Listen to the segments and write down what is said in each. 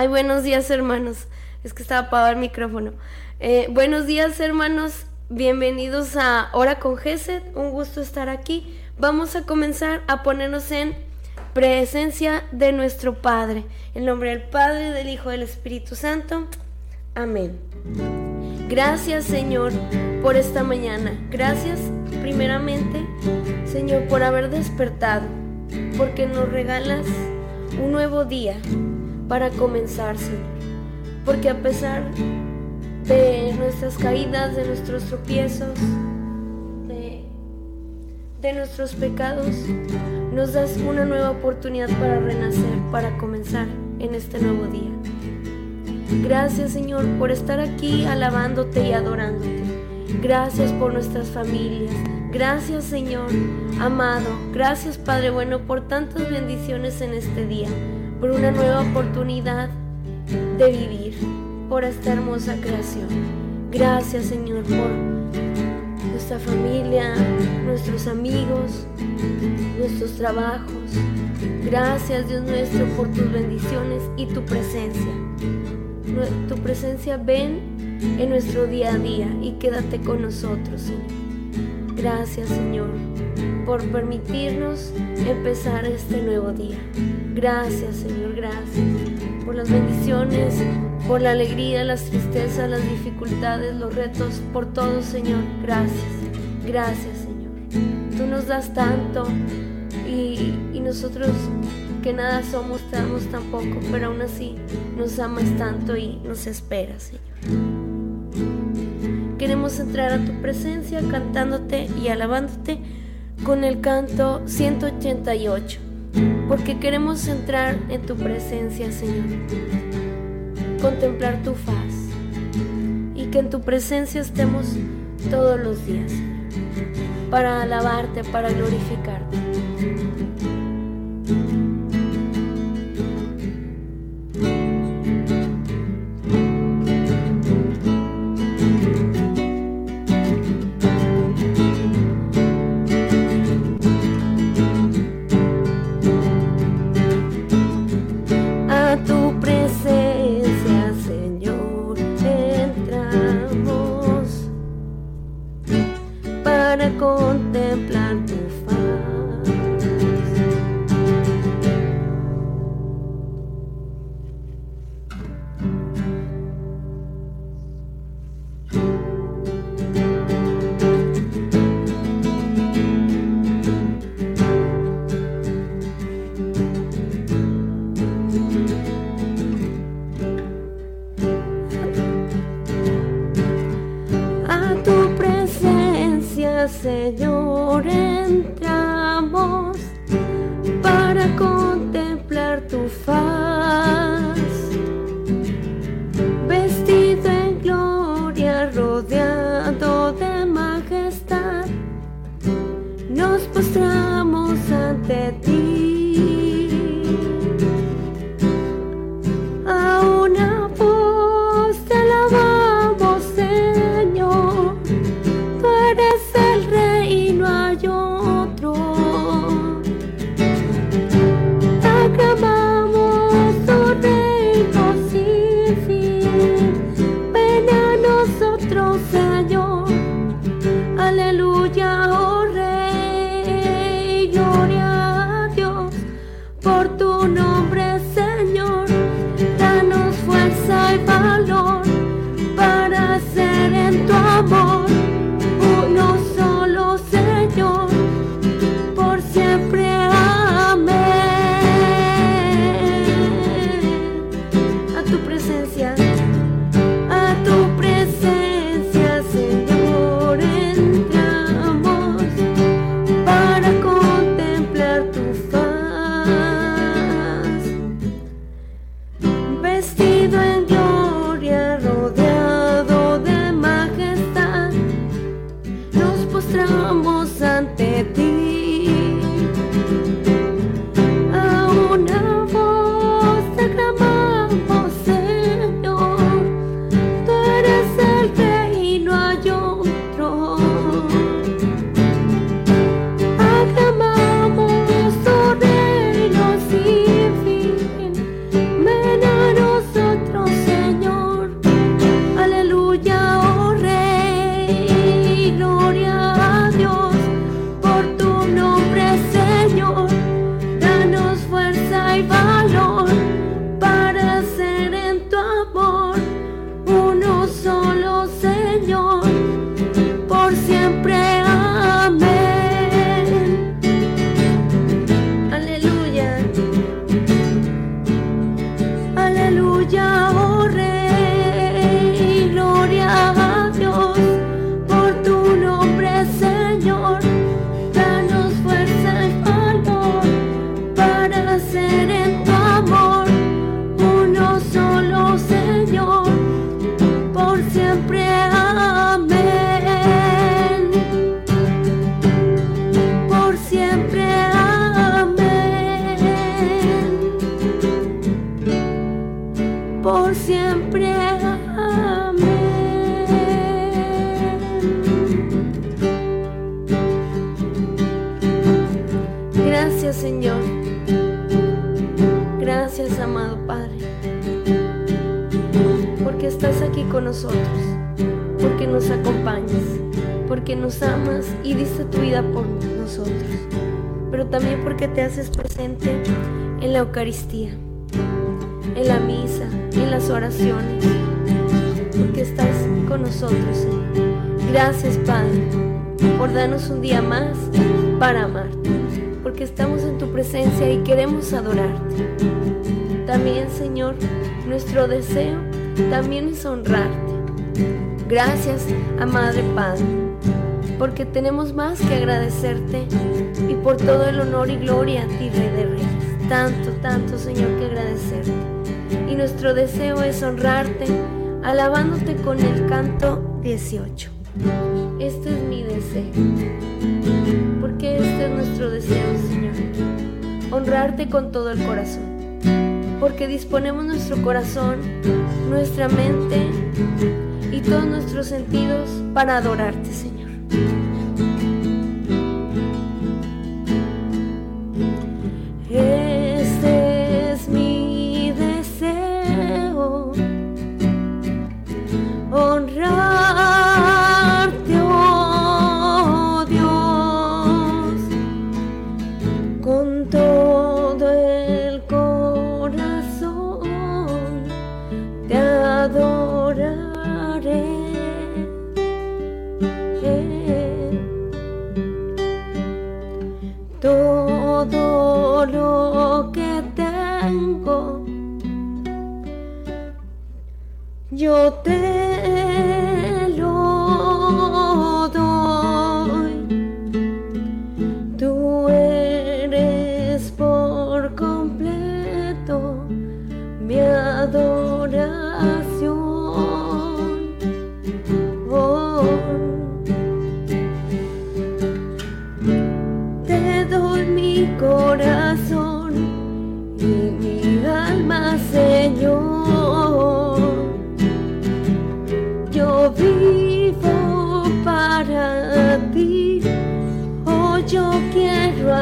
Ay, buenos días hermanos. Es que estaba apagado el micrófono. Eh, buenos días hermanos. Bienvenidos a Hora con Gesed. Un gusto estar aquí. Vamos a comenzar a ponernos en presencia de nuestro Padre. En nombre del Padre, del Hijo, del Espíritu Santo. Amén. Gracias Señor por esta mañana. Gracias primeramente Señor por haber despertado. Porque nos regalas un nuevo día para comenzar, Señor. Porque a pesar de nuestras caídas, de nuestros tropiezos, de, de nuestros pecados, nos das una nueva oportunidad para renacer, para comenzar en este nuevo día. Gracias Señor por estar aquí alabándote y adorándote. Gracias por nuestras familias. Gracias Señor amado. Gracias Padre bueno por tantas bendiciones en este día por una nueva oportunidad de vivir, por esta hermosa creación. Gracias Señor por nuestra familia, nuestros amigos, nuestros trabajos. Gracias Dios nuestro por tus bendiciones y tu presencia. Tu presencia ven en nuestro día a día y quédate con nosotros, Señor. Gracias Señor por permitirnos empezar este nuevo día. Gracias, Señor, gracias por las bendiciones, por la alegría, las tristezas, las dificultades, los retos, por todo, Señor. Gracias, gracias, Señor. Tú nos das tanto y, nosotros que nada somos, te damos tan poco, pero aún así nos amas tanto y nos esperas, Señor. Queremos entrar a tu presencia cantándote y alabándote con el canto 188, porque queremos entrar en tu presencia, Señor, contemplar tu faz y que en tu presencia estemos todos los días para alabarte, para glorificarte. Porque te haces presente en la Eucaristía, en la misa, en las oraciones. Porque estás con nosotros, Señor. Gracias Padre por darnos un día más para amarte porque estamos en tu presencia y queremos adorarte. También, Señor, nuestro deseo también es honrarte. Gracias, a Madre Padre, porque tenemos más que agradecerte y por todo el honor y gloria a ti, Rey de Reyes. Tanto, tanto, Señor, que agradecerte. Y nuestro deseo es honrarte, alabándote con el canto 18. Este es mi deseo. Porque este es nuestro deseo, Señor. Honrarte con todo el corazón. Porque disponemos nuestro corazón, nuestra mente y todos nuestros sentidos para adorarte, Señor. Yo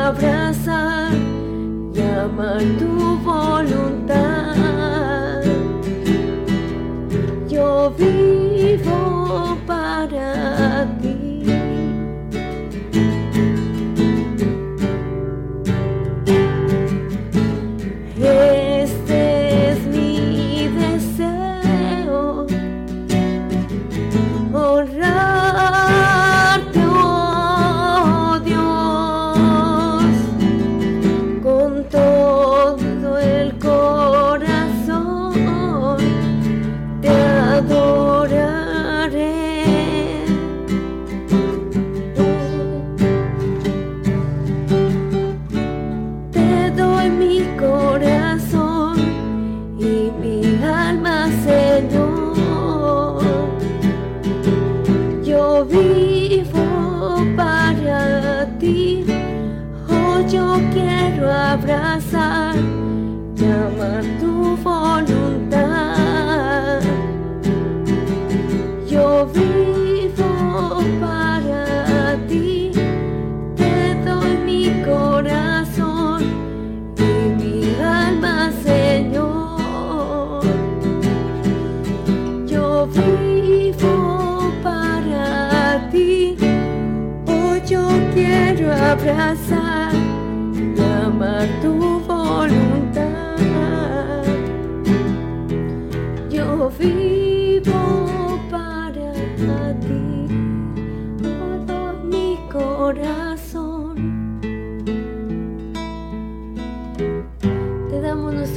abrazar y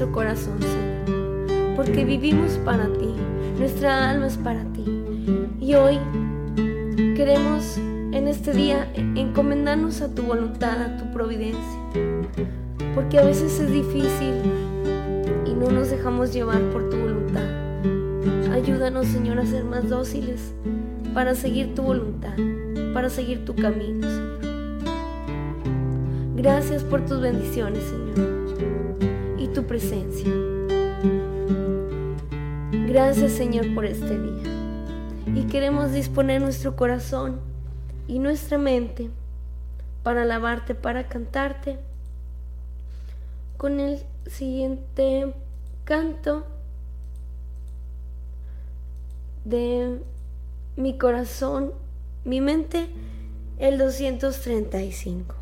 corazón, Señor, porque vivimos para ti, nuestra alma es para ti. Y hoy queremos en este día encomendarnos a tu voluntad, a tu providencia, porque a veces es difícil y no nos dejamos llevar por tu voluntad. Ayúdanos, Señor, a ser más dóciles para seguir tu voluntad, para seguir tu camino, Señor. Gracias por tus bendiciones, Señor, presencia. Gracias, Señor, por este día. Y queremos disponer nuestro corazón y nuestra mente para alabarte, para cantarte con el siguiente canto de mi corazón, mi mente, el 235.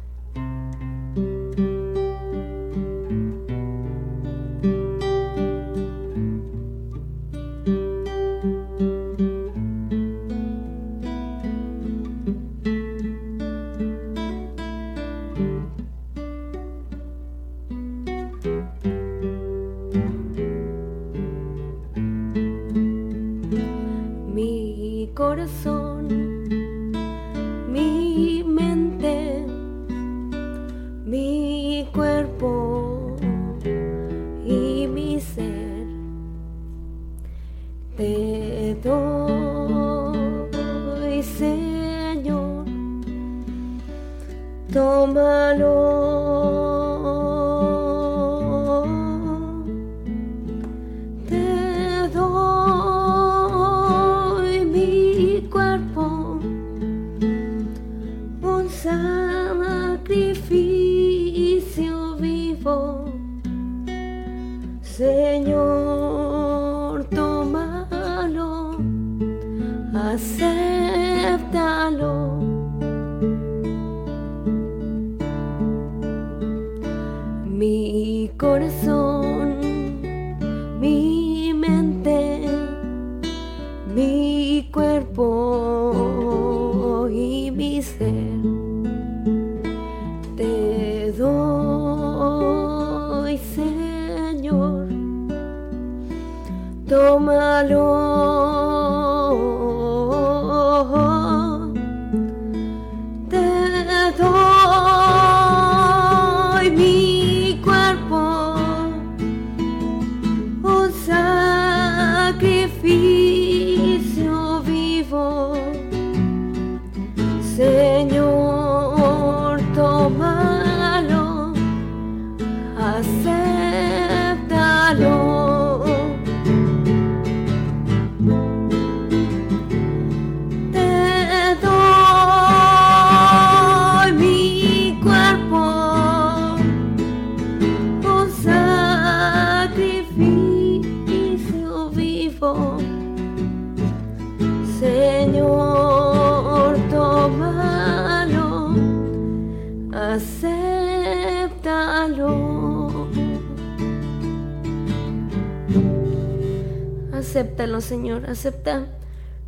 Señor. Acepta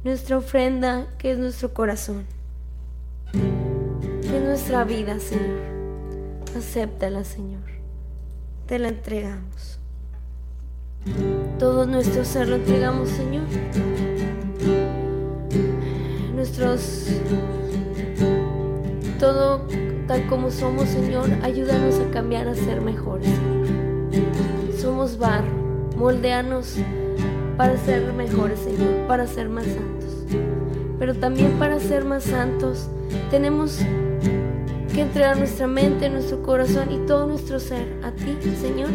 nuestra ofrenda, que es nuestro corazón. Que es nuestra vida, Señor. Acéptala, Señor. Te la entregamos. Todo nuestro ser lo entregamos, Señor. Nuestros. Todo tal como somos, Señor, ayúdanos a cambiar a ser mejores. Somos barro, moldeanos para ser mejores, Señor, para ser más santos. Pero también para ser más santos tenemos que entregar nuestra mente, nuestro corazón y todo nuestro ser a ti, Señor.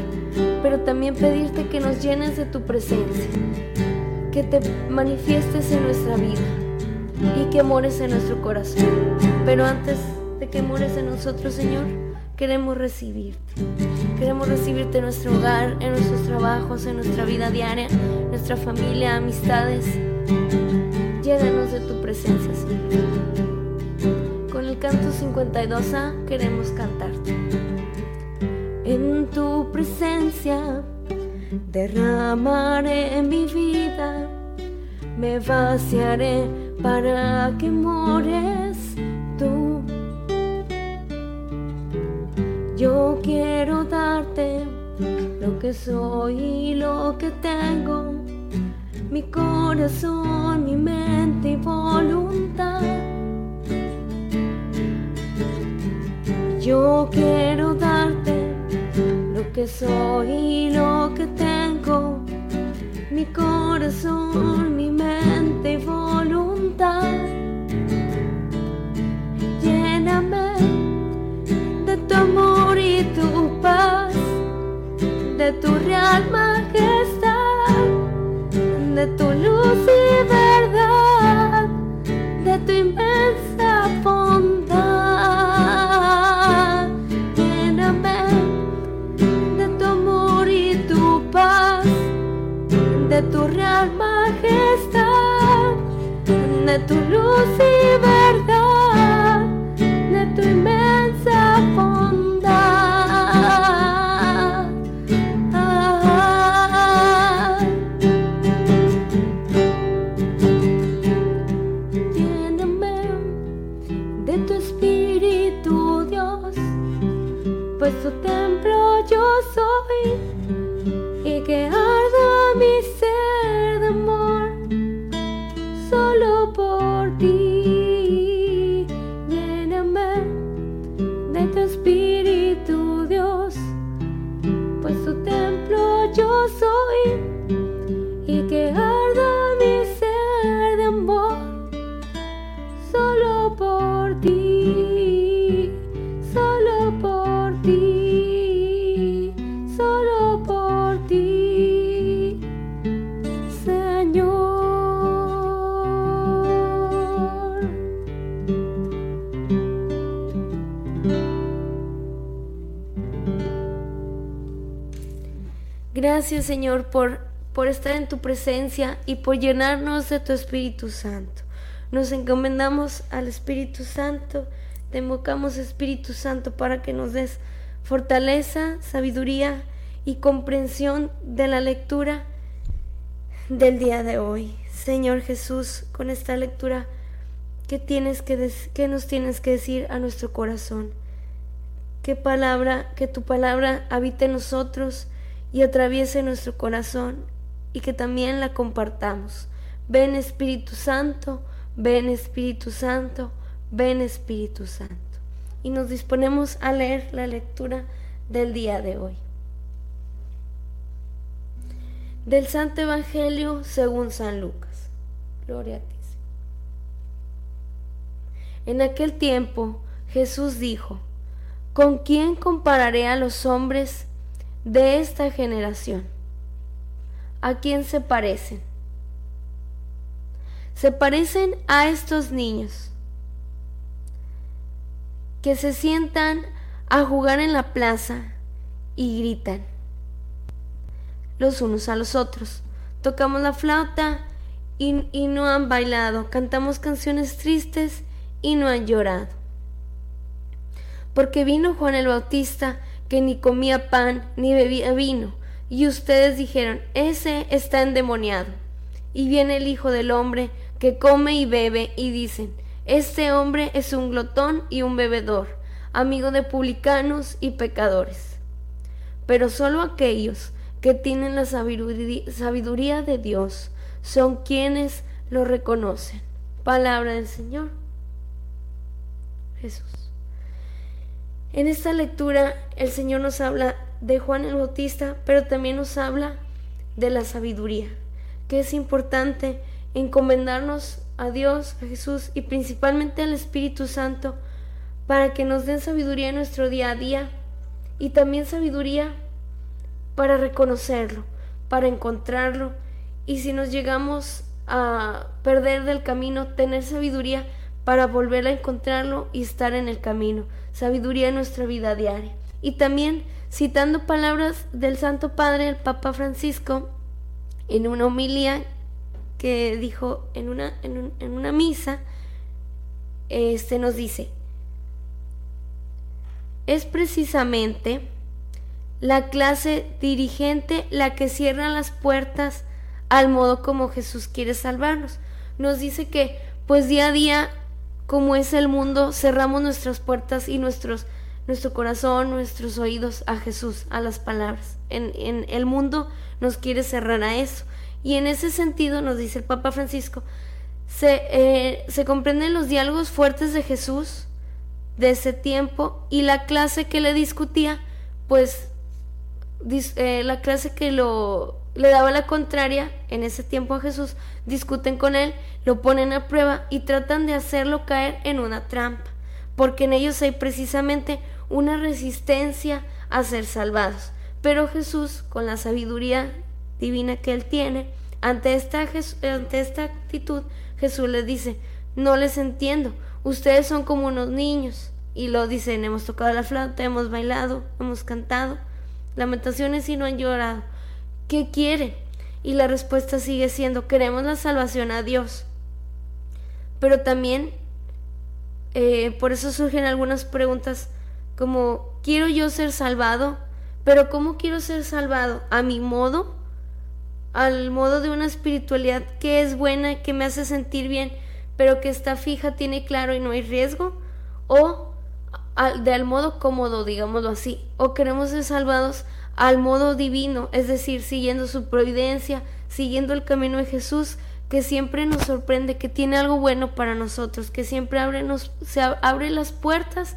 Pero también pedirte que nos llenes de tu presencia, que te manifiestes en nuestra vida y que mores en nuestro corazón. Pero antes de que mores en nosotros, Señor, queremos recibirte. Queremos recibirte en nuestro hogar, en nuestros trabajos, en nuestra vida diaria, nuestra familia, amistades. Llénanos de tu presencia, Señor. Con el canto 52A queremos cantarte. En tu presencia derramaré mi vida, me vaciaré para que mores yo quiero darte lo que soy y lo que tengo, mi corazón, mi mente y voluntad. Yo quiero darte lo que soy y lo que tengo, mi corazón, mi mente y voluntad. De tu real majestad, de tu luz y verdad, por ti, solo por ti, solo por ti, Señor. Gracias Señor por, por estar en tu presencia y por llenarnos de tu Espíritu Santo. Nos encomendamos al Espíritu Santo, te invocamos Espíritu Santo para que nos des fortaleza, sabiduría y comprensión de la lectura del día de hoy. Señor Jesús, con esta lectura, ¿qué, tienes que qué nos tienes que decir a nuestro corazón? ¿Qué palabra, que tu palabra habite en nosotros y atraviese nuestro corazón y que también la compartamos? Ven Espíritu Santo, Ven Espíritu Santo, ven Espíritu Santo. Y nos disponemos a leer la lectura del día de hoy. Del Santo Evangelio según San Lucas. Gloria a ti. En aquel tiempo Jesús dijo, ¿con quién compararé a los hombres de esta generación? ¿A quién se parecen? Se parecen a estos niños que se sientan a jugar en la plaza y gritan los unos a los otros. Tocamos la flauta y, y, no han bailado, cantamos canciones tristes y no han llorado. Porque vino Juan el Bautista que ni comía pan ni bebía vino, y ustedes dijeron, ese está endemoniado. Y viene el Hijo del Hombre que come y bebe y dicen, este hombre es un glotón y un bebedor, amigo de publicanos y pecadores. Pero solo aquellos que tienen la sabiduría de Dios son quienes lo reconocen. Palabra del Señor. Jesús. En esta lectura el Señor nos habla de Juan el Bautista, pero también nos habla de la sabiduría, que es importante encomendarnos a Dios, a Jesús y principalmente al Espíritu Santo para que nos den sabiduría en nuestro día a día y también sabiduría para reconocerlo, para encontrarlo y si nos llegamos a perder del camino, tener sabiduría para volver a encontrarlo y estar en el camino, sabiduría en nuestra vida diaria. Y también citando palabras del Santo Padre, el Papa Francisco, en una homilía que dijo en una, en, una misa, este nos dice, es precisamente la clase dirigente la que cierra las puertas al modo como Jesús quiere salvarnos. Nos dice que pues día a día, como es el mundo, cerramos nuestras puertas y nuestros, nuestro corazón, nuestros oídos a Jesús, a las palabras. En, en el mundo nos quiere cerrar a eso. Y en ese sentido, nos dice el Papa Francisco, se, eh, se comprenden los diálogos fuertes de Jesús de ese tiempo y la clase que le discutía, pues eh, la clase que lo, le daba la contraria en ese tiempo a Jesús, discuten con él, lo ponen a prueba y tratan de hacerlo caer en una trampa, porque en ellos hay precisamente una resistencia a ser salvados. Pero Jesús, con la sabiduría divina que él tiene, ante esta, ante esta actitud Jesús les dice, no les entiendo, ustedes son como unos niños. Y lo dicen, hemos tocado la flauta, hemos bailado, hemos cantado, lamentaciones y no han llorado. ¿Qué quieren? Y la respuesta sigue siendo, queremos la salvación a Dios. Pero también, eh, por eso surgen algunas preguntas como, ¿quiero yo ser salvado? Pero ¿cómo quiero ser salvado? ¿A mi modo? Al modo de una espiritualidad que es buena, que me hace sentir bien, pero que está fija, tiene claro y no hay riesgo, o al, de al modo cómodo, digámoslo así, o queremos ser salvados al modo divino, es decir, siguiendo su providencia, siguiendo el camino de Jesús, que siempre nos sorprende, que tiene algo bueno para nosotros, que siempre abre, nos, se abre las puertas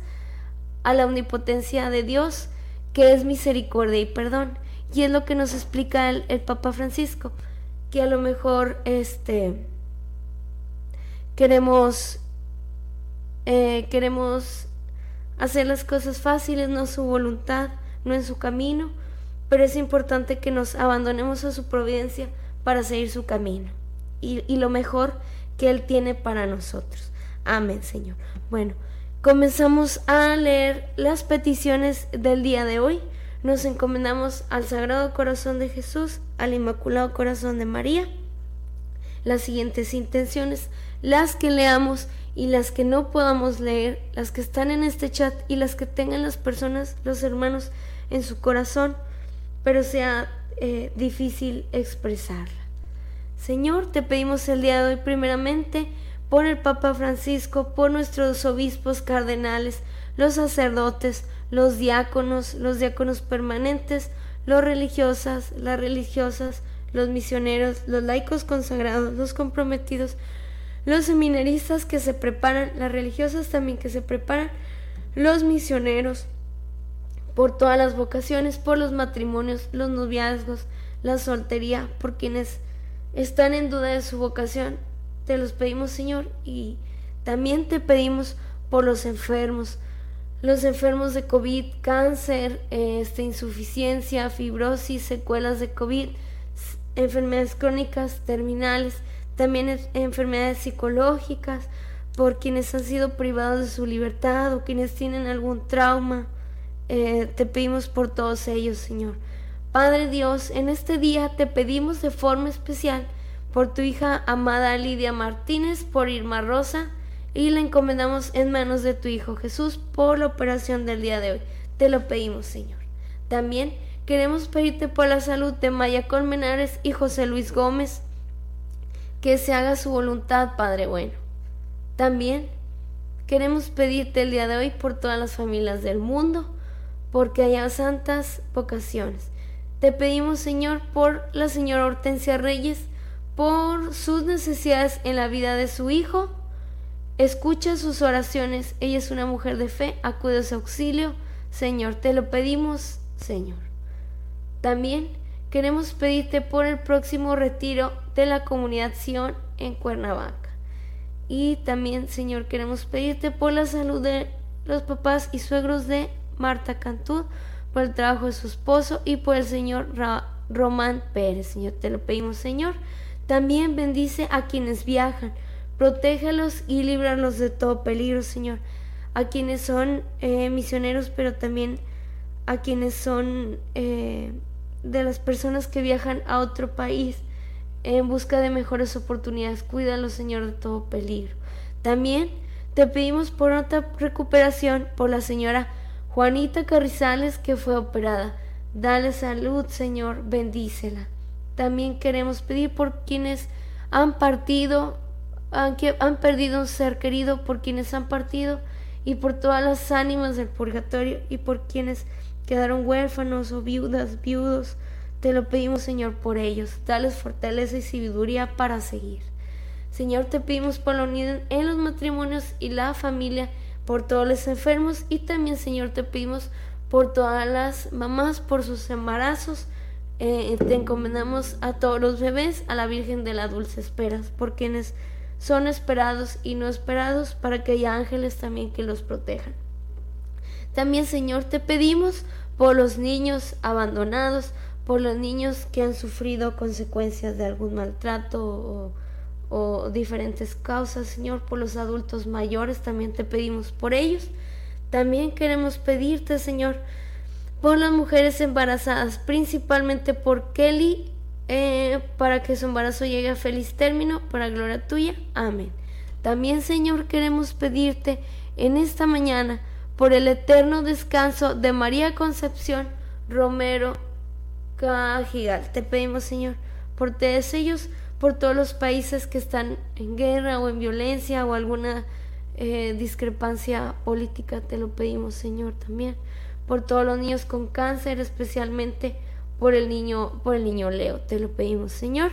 a la omnipotencia de Dios, que es misericordia y perdón. Y es lo que nos explica el, Papa Francisco, que a lo mejor este queremos eh, queremos hacer las cosas fáciles, no su voluntad, no en su camino, pero es importante que nos abandonemos a su providencia para seguir su camino y, y lo mejor que Él tiene para nosotros. Amén, Señor. Bueno, comenzamos a leer las peticiones del día de hoy. Nos encomendamos al Sagrado Corazón de Jesús, al Inmaculado Corazón de María. Las siguientes intenciones, las que leamos y las que no podamos leer, las que están en este chat y las que tengan las personas, los hermanos en su corazón, pero sea eh, difícil expresarla. Señor, te pedimos el día de hoy primeramente por el Papa Francisco, por nuestros obispos cardenales, los sacerdotes, los diáconos, los diáconos permanentes, los religiosas, las religiosas, los misioneros, los laicos consagrados, los comprometidos, los seminaristas que se preparan, las religiosas también que se preparan, los misioneros, por todas las vocaciones, por los matrimonios, los noviazgos, la soltería, por quienes están en duda de su vocación. Te los pedimos, Señor, y también te pedimos por los enfermos, los enfermos de COVID, cáncer, este, insuficiencia, fibrosis, secuelas de COVID, enfermedades crónicas, terminales, también enfermedades psicológicas, por quienes han sido privados de su libertad o quienes tienen algún trauma. Eh, te pedimos por todos ellos, Señor. Padre Dios, en este día te pedimos de forma especial por tu hija amada Lidia Martínez, por Irma Rosa, y la encomendamos en manos de tu Hijo Jesús por la operación del día de hoy. Te lo pedimos, Señor. También queremos pedirte por la salud de Maya Colmenares y José Luis Gómez, que se haga su voluntad, Padre bueno. También queremos pedirte el día de hoy por todas las familias del mundo, porque haya santas vocaciones. Te pedimos, Señor, por la señora Hortensia Reyes, por sus necesidades en la vida de su hijo. Escucha sus oraciones. Ella es una mujer de fe. Acude a su auxilio. Señor, te lo pedimos, Señor. También queremos pedirte por el próximo retiro de la comunidad Sion en Cuernavaca. Y también, Señor, queremos pedirte por la salud de los papás y suegros de Marta Cantú, por el trabajo de su esposo y por el Señor Román Pérez. Señor, te lo pedimos, Señor. También bendice a quienes viajan, protégelos y líbralos de todo peligro, Señor. A quienes son eh, misioneros, pero también a quienes son eh, de las personas que viajan a otro país en busca de mejores oportunidades. Cuídalo, Señor, de todo peligro. También te pedimos por otra recuperación por la señora Juanita Carrizales que fue operada. Dale salud, Señor, bendícela. También queremos pedir por quienes han partido, han, perdido un ser querido, por quienes han partido y por todas las ánimas del purgatorio y por quienes quedaron huérfanos o viudas, viudos. Te lo pedimos, Señor, por ellos. Dales fortaleza y sabiduría para seguir. Señor, te pedimos por la unidad en los matrimonios y la familia, por todos los enfermos y también, Señor, te pedimos por todas las mamás, por sus embarazos. Eh, te encomendamos a todos los bebés, a la Virgen de la Dulce Esperas, por quienes son esperados y no esperados, para que haya ángeles también que los protejan. También, Señor, te pedimos por los niños abandonados, por los niños que han sufrido consecuencias de algún maltrato o, diferentes causas, Señor, por los adultos mayores, también te pedimos por ellos. También queremos pedirte, Señor, por las mujeres embarazadas, principalmente por Kelly, eh, para que su embarazo llegue a feliz término, para gloria tuya. Amén. También, Señor, queremos pedirte en esta mañana por el eterno descanso de María Concepción Romero Cajigal. Te pedimos, Señor, por todos ellos, por todos los países que están en guerra o en violencia o alguna eh, discrepancia política, te lo pedimos, Señor, también. Por todos los niños con cáncer, especialmente por el niño, por el niño Leo, te lo pedimos, Señor.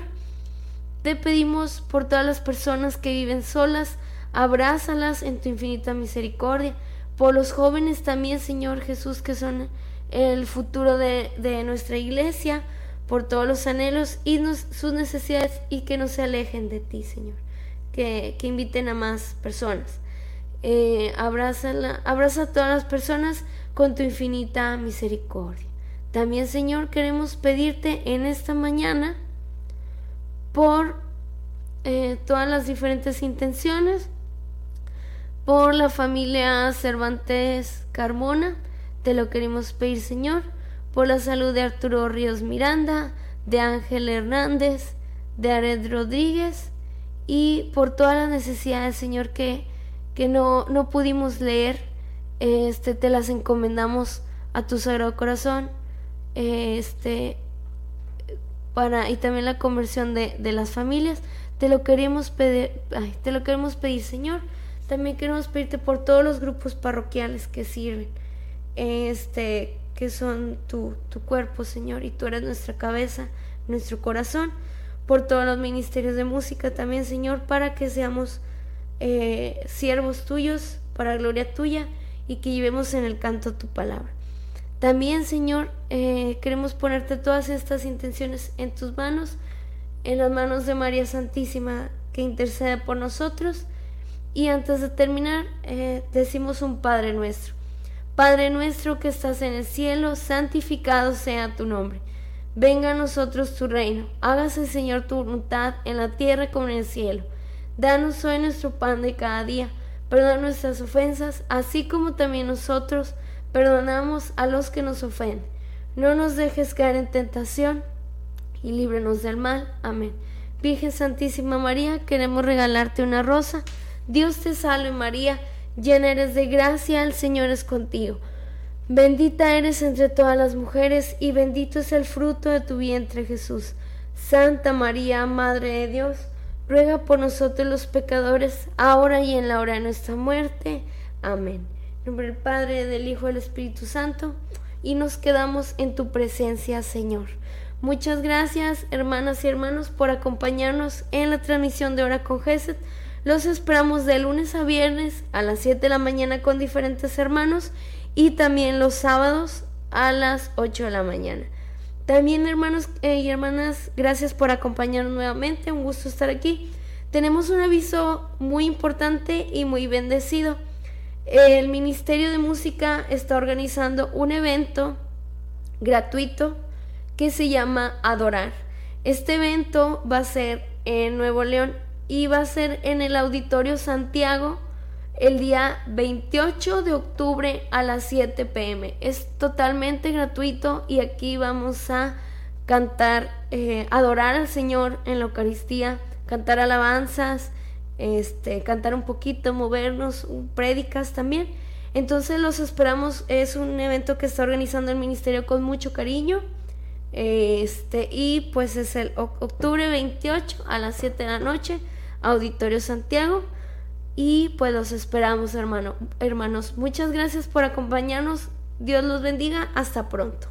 Te pedimos por todas las personas que viven solas, abrázalas en tu infinita misericordia. Por los jóvenes también, Señor Jesús, que son el futuro de, nuestra iglesia, por todos los anhelos y sus necesidades y que no se alejen de ti, Señor. Que, que inviten a más personas. Eh, abraza a todas las personas con tu infinita misericordia. También, Señor, queremos pedirte en esta mañana por eh, todas las diferentes intenciones, por la familia Cervantes Carmona, te lo queremos pedir, Señor, por la salud de Arturo Ríos Miranda, de Ángel Hernández, de Ared Rodríguez y por todas las necesidades, Señor, que, que no, no pudimos leer, este, te las encomendamos a tu Sagrado Corazón este, para, y también la conversión de, de las familias. Te lo queremos pedir, te lo queremos pedir, Señor. También queremos pedirte por todos los grupos parroquiales que sirven, este, que son tu, tu cuerpo, Señor, y tú eres nuestra cabeza, nuestro corazón, por todos los ministerios de música también, Señor, para que seamos eh, siervos tuyos, para gloria tuya, y que llevemos en el canto tu palabra. También, Señor, eh, queremos ponerte todas estas intenciones en tus manos, en las manos de María Santísima, que intercede por nosotros. Y antes de terminar, eh, decimos un Padre nuestro. Padre nuestro que estás en el cielo, santificado sea tu nombre. Venga a nosotros tu reino. Hágase, Señor, tu voluntad en la tierra como en el cielo. Danos hoy nuestro pan de cada día. Perdona nuestras ofensas, así como también nosotros Perdonamos a los que nos ofenden. No nos dejes caer en tentación y líbranos del mal. Amén. Virgen Santísima María, queremos regalarte una rosa. Dios te salve María, llena eres de gracia, el Señor es contigo. Bendita eres entre todas las mujeres y bendito es el fruto de tu vientre Jesús. Santa María, Madre de Dios, ruega por nosotros los pecadores, ahora y en la hora de nuestra muerte. Amén nombre del Padre, del Hijo del Espíritu Santo, y nos quedamos en tu presencia, Señor. Muchas gracias, hermanas y hermanos, por acompañarnos en la transmisión de Hora con Geset. Los esperamos de lunes a viernes a las 7 de la mañana con diferentes hermanos y también los sábados a las 8 de la mañana. También hermanos eh, y hermanas, gracias por acompañarnos nuevamente, un gusto estar aquí. Tenemos un aviso muy importante y muy bendecido. El Ministerio de Música está organizando un evento gratuito que se llama Adorar. Este evento va a ser en Nuevo León y va a ser en el Auditorio Santiago el día 28 de octubre a las 7 pm. Es totalmente gratuito y aquí vamos a cantar, eh, adorar al Señor en la Eucaristía, cantar alabanzas, este, cantar un poquito, movernos, prédicas también. Entonces los esperamos, es un evento que está organizando el ministerio con mucho cariño. Este, y pues es el octubre 28 a las 7 de la noche, Auditorio Santiago. Y pues los esperamos, hermano, hermanos. Muchas gracias por acompañarnos. Dios los bendiga. Hasta pronto.